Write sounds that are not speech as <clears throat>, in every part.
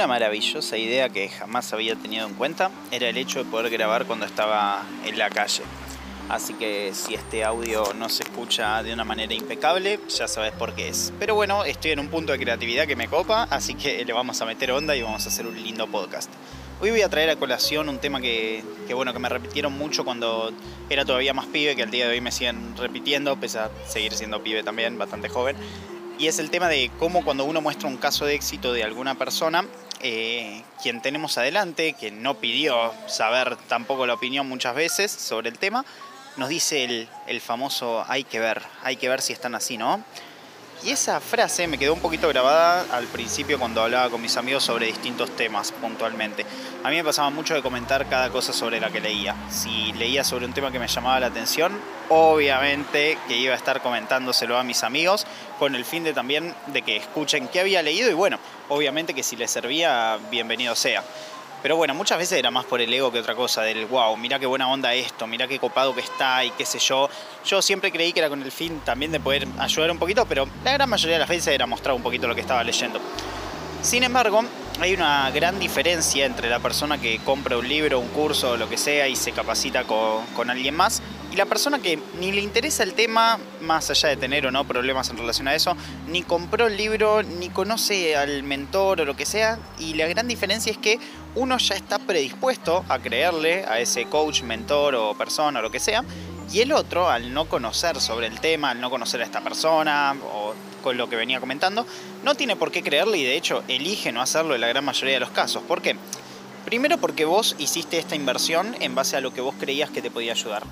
Una maravillosa idea que jamás había tenido en cuenta era el hecho de poder grabar cuando estaba en la calle. Así que si este audio no se escucha de una manera impecable, ya sabes por qué es. Pero bueno, estoy en un punto de creatividad que me copa, así que le vamos a meter onda y vamos a hacer un lindo podcast. Hoy voy a traer a colación un tema que, bueno, que me repitieron mucho cuando era todavía más pibe, que al día de hoy me siguen repitiendo, pese a seguir siendo pibe también, bastante joven y es el tema de cómo cuando uno muestra un caso de éxito de alguna persona, eh, quien tenemos adelante, que no pidió saber tampoco la opinión muchas veces sobre el tema, nos dice el, el famoso hay que ver, hay que ver si están así, ¿no? Y esa frase me quedó un poquito grabada al principio cuando hablaba con mis amigos sobre distintos temas puntualmente. A mí me pasaba mucho de comentar cada cosa sobre la que leía. Si leía sobre un tema que me llamaba la atención, obviamente que iba a estar comentándoselo a mis amigos con el fin de también de que escuchen qué había leído y bueno, obviamente que si les servía, bienvenido sea. Pero bueno, muchas veces era más por el ego que otra cosa, del wow, mira qué buena onda esto, mira qué copado que está y qué sé yo. Yo siempre creí que era con el fin también de poder ayudar un poquito, pero la gran mayoría de las veces era mostrar un poquito lo que estaba leyendo. Sin embargo, hay una gran diferencia entre la persona que compra un libro, un curso lo que sea y se capacita con, con alguien más y la persona que ni le interesa el tema, más allá de tener o no problemas en relación a eso, ni compró el libro, ni conoce al mentor o lo que sea, y la gran diferencia es que uno ya está predispuesto a creerle a ese coach, mentor o persona o lo que sea, y el otro, al no conocer sobre el tema, al no conocer a esta persona o con lo que venía comentando, no tiene por qué creerle y de hecho elige no hacerlo en la gran mayoría de los casos. ¿Por qué? Primero porque vos hiciste esta inversión en base a lo que vos creías que te podía ayudar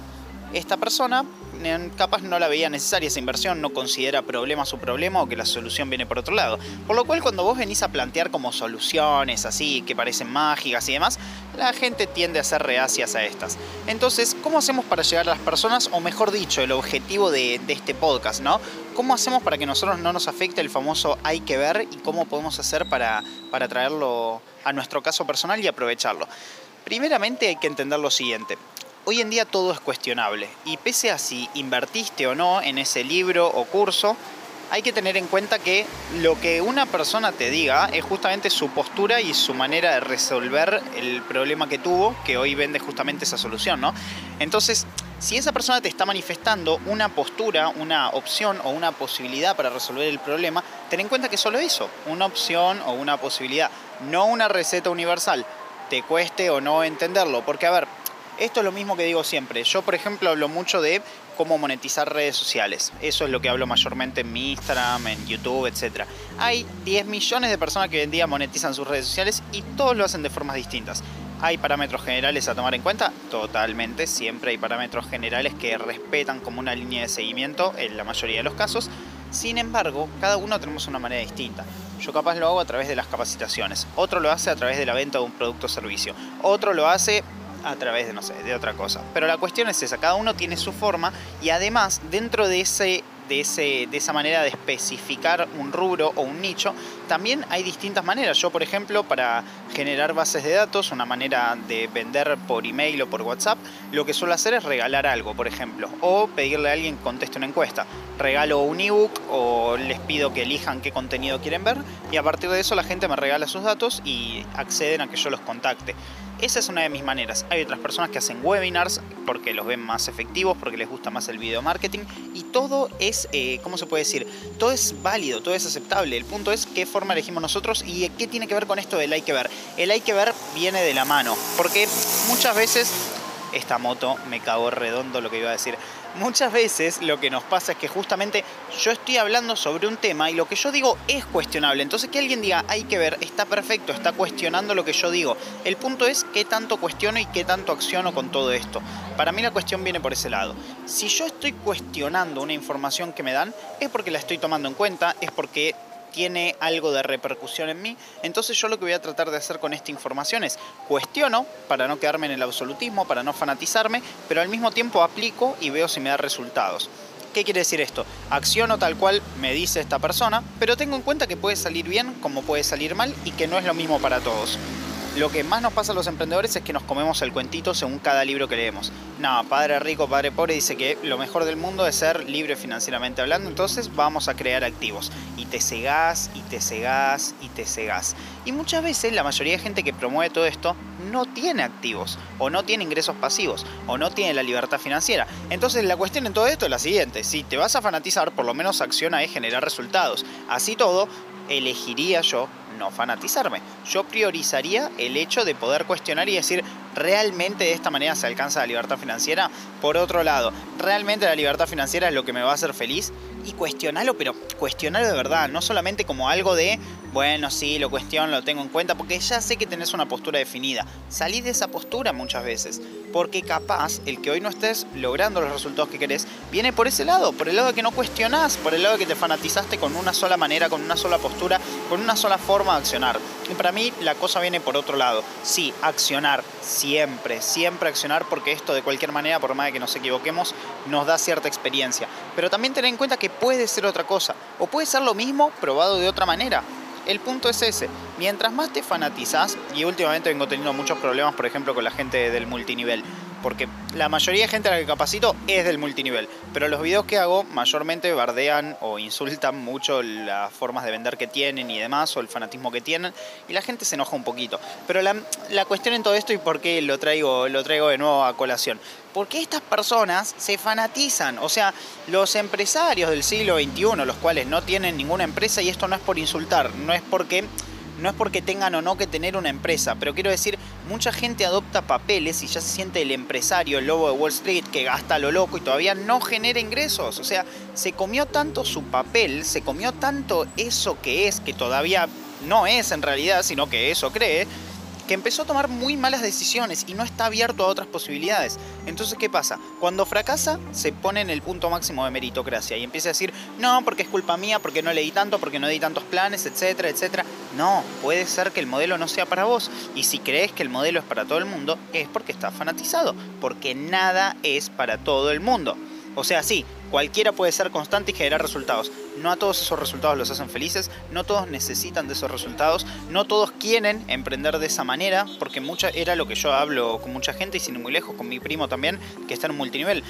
esta persona capaz no la veía necesaria esa inversión, no considera problema su problema o que la solución viene por otro lado. Por lo cual cuando vos venís a plantear como soluciones así, que parecen mágicas y demás, la gente tiende a ser reacias a estas. Entonces, ¿cómo hacemos para llegar a las personas? O mejor dicho, el objetivo de, de este podcast, ¿no? ¿Cómo hacemos para que nosotros no nos afecte el famoso hay que ver y cómo podemos hacer para, para traerlo a nuestro caso personal y aprovecharlo? Primeramente hay que entender lo siguiente hoy en día todo es cuestionable y pese a si invertiste o no en ese libro o curso, hay que tener en cuenta que lo que una persona te diga es justamente su postura y su manera de resolver el problema que tuvo, que hoy vende justamente esa solución, ¿no? Entonces, si esa persona te está manifestando una postura, una opción o una posibilidad para resolver el problema, ten en cuenta que solo eso, una opción o una posibilidad, no una receta universal, te cueste o no entenderlo, porque a ver, esto es lo mismo que digo siempre. Yo, por ejemplo, hablo mucho de cómo monetizar redes sociales. Eso es lo que hablo mayormente en mi Instagram, en YouTube, etc. Hay 10 millones de personas que hoy en día monetizan sus redes sociales y todos lo hacen de formas distintas. ¿Hay parámetros generales a tomar en cuenta? Totalmente, siempre hay parámetros generales que respetan como una línea de seguimiento en la mayoría de los casos. Sin embargo, cada uno tenemos una manera distinta. Yo capaz lo hago a través de las capacitaciones, otro lo hace a través de la venta de un producto o servicio, otro lo hace a través de, no sé, de otra cosa. Pero la cuestión es esa, cada uno tiene su forma y además dentro de ese de, ese, de esa manera de especificar un rubro o un nicho, también hay distintas maneras. Yo, por ejemplo, para generar bases de datos, una manera de vender por email o por WhatsApp, lo que suelo hacer es regalar algo, por ejemplo, o pedirle a alguien que conteste una encuesta. Regalo un ebook o les pido que elijan qué contenido quieren ver y a partir de eso la gente me regala sus datos y acceden a que yo los contacte. Esa es una de mis maneras. Hay otras personas que hacen webinars porque los ven más efectivos, porque les gusta más el video marketing y todo es, eh, ¿cómo se puede decir? Todo es válido, todo es aceptable. El punto es qué forma elegimos nosotros y qué tiene que ver con esto del hay que ver. El hay que ver viene de la mano, porque muchas veces esta moto me cago redondo lo que iba a decir muchas veces lo que nos pasa es que justamente yo estoy hablando sobre un tema y lo que yo digo es cuestionable. Entonces que alguien diga, hay que ver, está perfecto, está cuestionando lo que yo digo. El punto es qué tanto cuestiono y qué tanto acciono con todo esto. Para mí la cuestión viene por ese lado. Si yo estoy cuestionando una información que me dan, es porque la estoy tomando en cuenta, es porque tiene algo de repercusión en mí. Entonces yo lo que voy a tratar de hacer con esta información es cuestiono para no quedarme en el absolutismo, para no fanatizarme, pero al mismo tiempo aplico y veo si me da resultados. ¿Qué quiere decir esto? Acciono tal cual me dice esta persona, pero tengo en cuenta que puede salir bien como puede salir mal y que no es lo mismo para todos. Lo que más nos pasa a los emprendedores es que nos comemos el cuentito según cada libro que leemos. No, padre rico, padre pobre dice que lo mejor del mundo es ser libre financieramente hablando, entonces vamos a crear activos. Y te cegás, y te cegás, y te cegás. Y muchas veces la mayoría de gente que promueve todo esto no tiene activos, o no tiene ingresos pasivos, o no tiene la libertad financiera. Entonces la cuestión en todo esto es la siguiente, si te vas a fanatizar, por lo menos acciona es generar resultados. Así todo, elegiría yo no fanatizarme. Yo priorizaría el hecho de poder cuestionar y decir, ¿realmente de esta manera se alcanza la libertad financiera? Por otro lado, ¿realmente la libertad financiera es lo que me va a hacer feliz? Y cuestionarlo, pero cuestionarlo de verdad, no solamente como algo de, bueno, sí, lo cuestiono, lo tengo en cuenta, porque ya sé que tenés una postura definida. Salí de esa postura muchas veces, porque capaz el que hoy no estés logrando los resultados que querés viene por ese lado, por el lado de que no cuestionás, por el lado de que te fanatizaste con una sola manera, con una sola postura, con una sola forma de accionar. Y para mí la cosa viene por otro lado. Sí, accionar, siempre, siempre accionar, porque esto de cualquier manera, por más de que nos equivoquemos, nos da cierta experiencia. Pero también tener en cuenta que puede ser otra cosa, o puede ser lo mismo probado de otra manera. El punto es ese. Mientras más te fanatizas, y últimamente vengo teniendo muchos problemas, por ejemplo, con la gente del multinivel, porque la mayoría de gente a la que capacito es del multinivel, pero los videos que hago mayormente bardean o insultan mucho las formas de vender que tienen y demás, o el fanatismo que tienen, y la gente se enoja un poquito. Pero la, la cuestión en todo esto y por qué lo traigo, lo traigo de nuevo a colación, porque estas personas se fanatizan, o sea, los empresarios del siglo XXI, los cuales no tienen ninguna empresa, y esto no es por insultar, no es porque no es porque tengan o no que tener una empresa, pero quiero decir, mucha gente adopta papeles y ya se siente el empresario, el lobo de Wall Street, que gasta lo loco y todavía no genera ingresos. O sea, se comió tanto su papel, se comió tanto eso que es, que todavía no es en realidad, sino que eso cree, que empezó a tomar muy malas decisiones y no está abierto a otras posibilidades. Entonces, ¿qué pasa? Cuando fracasa, se pone en el punto máximo de meritocracia y empieza a decir, no, porque es culpa mía, porque no leí tanto, porque no di tantos planes, etcétera, etcétera. No, puede ser que el modelo no sea para vos. Y si crees que el modelo es para todo el mundo, es porque está fanatizado, porque nada es para todo el mundo. O sea, sí, cualquiera puede ser constante y generar resultados. No a todos esos resultados los hacen felices, no todos necesitan de esos resultados, no todos quieren emprender de esa manera, porque mucha, era lo que yo hablo con mucha gente y sin ir muy lejos, con mi primo también, que está en multinivel.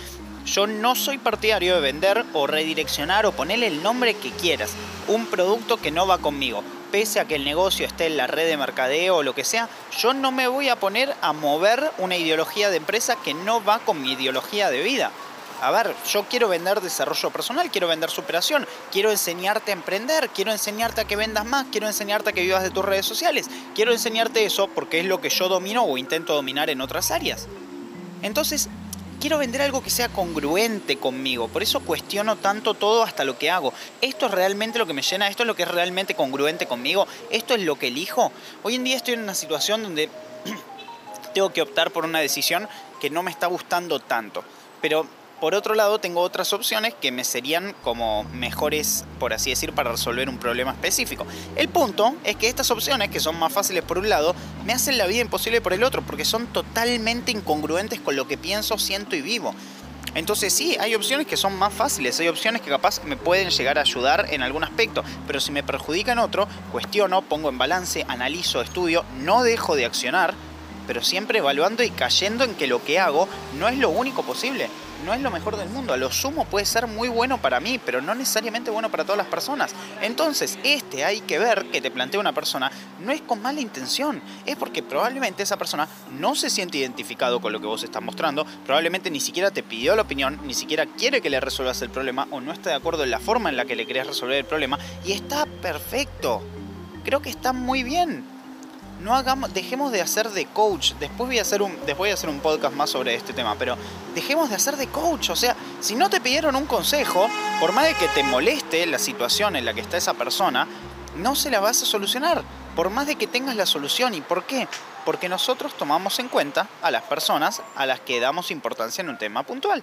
Yo no soy partidario de vender o redireccionar o ponerle el nombre que quieras. Un producto que no va conmigo. Pese a que el negocio esté en la red de mercadeo o lo que sea, yo no me voy a poner a mover una ideología de empresa que no va con mi ideología de vida a ver, yo quiero vender desarrollo personal, quiero vender superación, quiero enseñarte a emprender, quiero enseñarte a que vendas más, quiero enseñarte a que vivas de tus redes sociales, quiero enseñarte eso porque es lo que yo domino o intento dominar en otras áreas. Entonces, quiero vender algo que sea congruente conmigo, por eso cuestiono tanto todo hasta lo que hago. ¿Esto es realmente lo que me llena? ¿Esto es lo que es realmente congruente conmigo? ¿Esto es lo que elijo? Hoy en día estoy en una situación donde <clears throat> tengo que optar por una decisión que no me está gustando tanto. Pero por otro lado, tengo otras opciones que me serían como mejores, por así decir, para resolver un problema específico. El punto es que estas opciones, que son más fáciles por un lado, me hacen la vida imposible por el otro, porque son totalmente incongruentes con lo que pienso, siento y vivo. Entonces sí, hay opciones que son más fáciles, hay opciones que capaz me pueden llegar a ayudar en algún aspecto, pero si me perjudican otro, cuestiono, pongo en balance, analizo, estudio, no dejo de accionar, pero siempre evaluando y cayendo en que lo que hago no es lo único posible no es lo mejor del mundo. A lo sumo puede ser muy bueno para mí, pero no necesariamente bueno para todas las personas. Entonces, este hay que ver que te plantea una persona no es con mala intención, es porque probablemente esa persona no se siente identificado con lo que vos estás mostrando, probablemente ni siquiera te pidió la opinión, ni siquiera quiere que le resuelvas el problema o no está de acuerdo en la forma en la que le querés resolver el problema y está perfecto. Creo que está muy bien no hagamos, dejemos de hacer de coach. Después voy a hacer un, después voy a hacer un podcast más sobre este tema, pero dejemos de hacer de coach. O sea, si no te pidieron un consejo, por más de que te moleste la situación en la que está esa persona, no se la vas a solucionar. Por más de que tengas la solución. ¿Y por qué? Porque nosotros tomamos en cuenta a las personas a las que damos importancia en un tema puntual.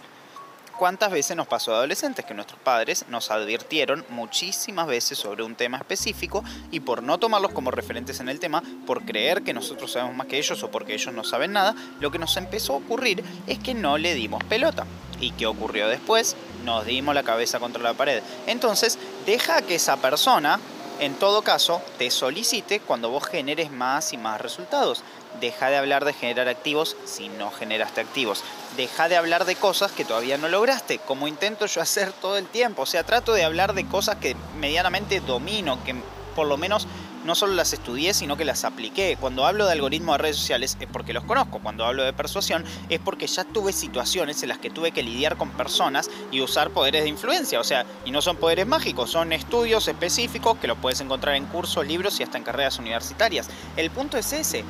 ¿Cuántas veces nos pasó a adolescentes que nuestros padres nos advirtieron muchísimas veces sobre un tema específico y por no tomarlos como referentes en el tema, por creer que nosotros sabemos más que ellos o porque ellos no saben nada, lo que nos empezó a ocurrir es que no le dimos pelota. ¿Y qué ocurrió después? Nos dimos la cabeza contra la pared. Entonces, deja que esa persona en todo caso, te solicite cuando vos generes más y más resultados. Deja de hablar de generar activos si no generaste activos. Deja de hablar de cosas que todavía no lograste, como intento yo hacer todo el tiempo. O sea, trato de hablar de cosas que medianamente domino, que por lo menos no solo las estudié, sino que las apliqué. Cuando hablo de algoritmos de redes sociales es porque los conozco. Cuando hablo de persuasión es porque ya tuve situaciones en las que tuve que lidiar con personas y usar poderes de influencia. O sea, y no son poderes mágicos, son estudios específicos que los puedes encontrar en cursos, libros y hasta en carreras universitarias. El punto es ese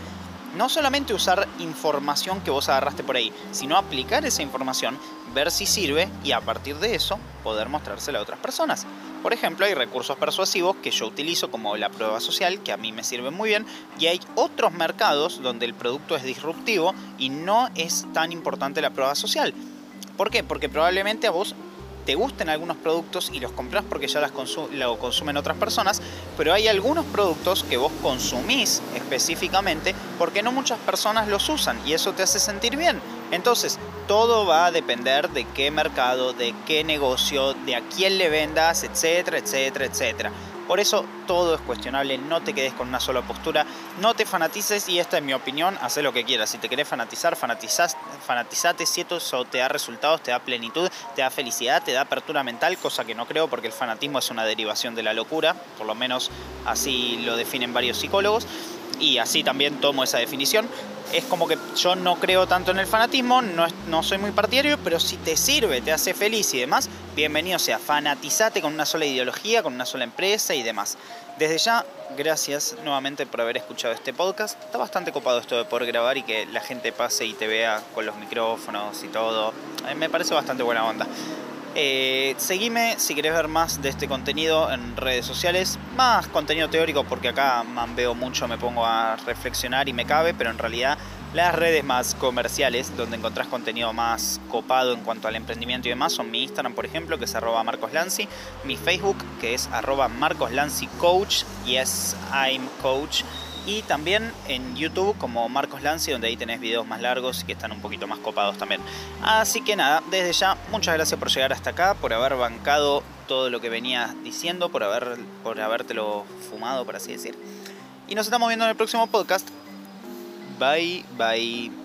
no solamente usar información que vos agarraste por ahí, sino aplicar esa información, ver si sirve y a partir de eso poder mostrársela a otras personas. Por ejemplo, hay recursos persuasivos que yo utilizo como la prueba social, que a mí me sirven muy bien, y hay otros mercados donde el producto es disruptivo y no es tan importante la prueba social. ¿Por qué? Porque probablemente a vos te gusten algunos productos y los compras porque ya las lo consumen otras personas, pero hay algunos productos que vos consumís específicamente porque no muchas personas los usan y eso te hace sentir bien. Entonces, todo va a depender de qué mercado, de qué negocio, de a quién le vendas, etcétera, etcétera, etcétera. Por eso todo es cuestionable, no te quedes con una sola postura, no te fanatices y esta es mi opinión, haz lo que quieras. Si te querés fanatizar, fanatizás, fanatizate, si eso te da resultados, te da plenitud, te da felicidad, te da apertura mental, cosa que no creo porque el fanatismo es una derivación de la locura, por lo menos así lo definen varios psicólogos y así también tomo esa definición es como que yo no creo tanto en el fanatismo, no, no soy muy partidario, pero si te sirve, te hace feliz y demás, bienvenido sea, fanatizate con una sola ideología, con una sola empresa y demás. Desde ya, gracias nuevamente por haber escuchado este podcast. Está bastante copado esto de poder grabar y que la gente pase y te vea con los micrófonos y todo. Me parece bastante buena onda. Eh, seguime si querés ver más de este contenido en redes sociales, más contenido teórico porque acá veo mucho, me pongo a reflexionar y me cabe, pero en realidad las redes más comerciales donde encontrás contenido más copado en cuanto al emprendimiento y demás son mi Instagram, por ejemplo, que es arroba marcoslancy, mi Facebook, que es arroba marcoslancycoach, yes, I'm coach, y también en YouTube como Marcos Lancy, donde ahí tenés videos más largos que están un poquito más copados también. Así que nada, desde ya, muchas gracias por llegar hasta acá, por haber bancado todo lo que venía diciendo, por, haber, por habértelo fumado, por así decir. Y nos estamos viendo en el próximo podcast. Bye, bye.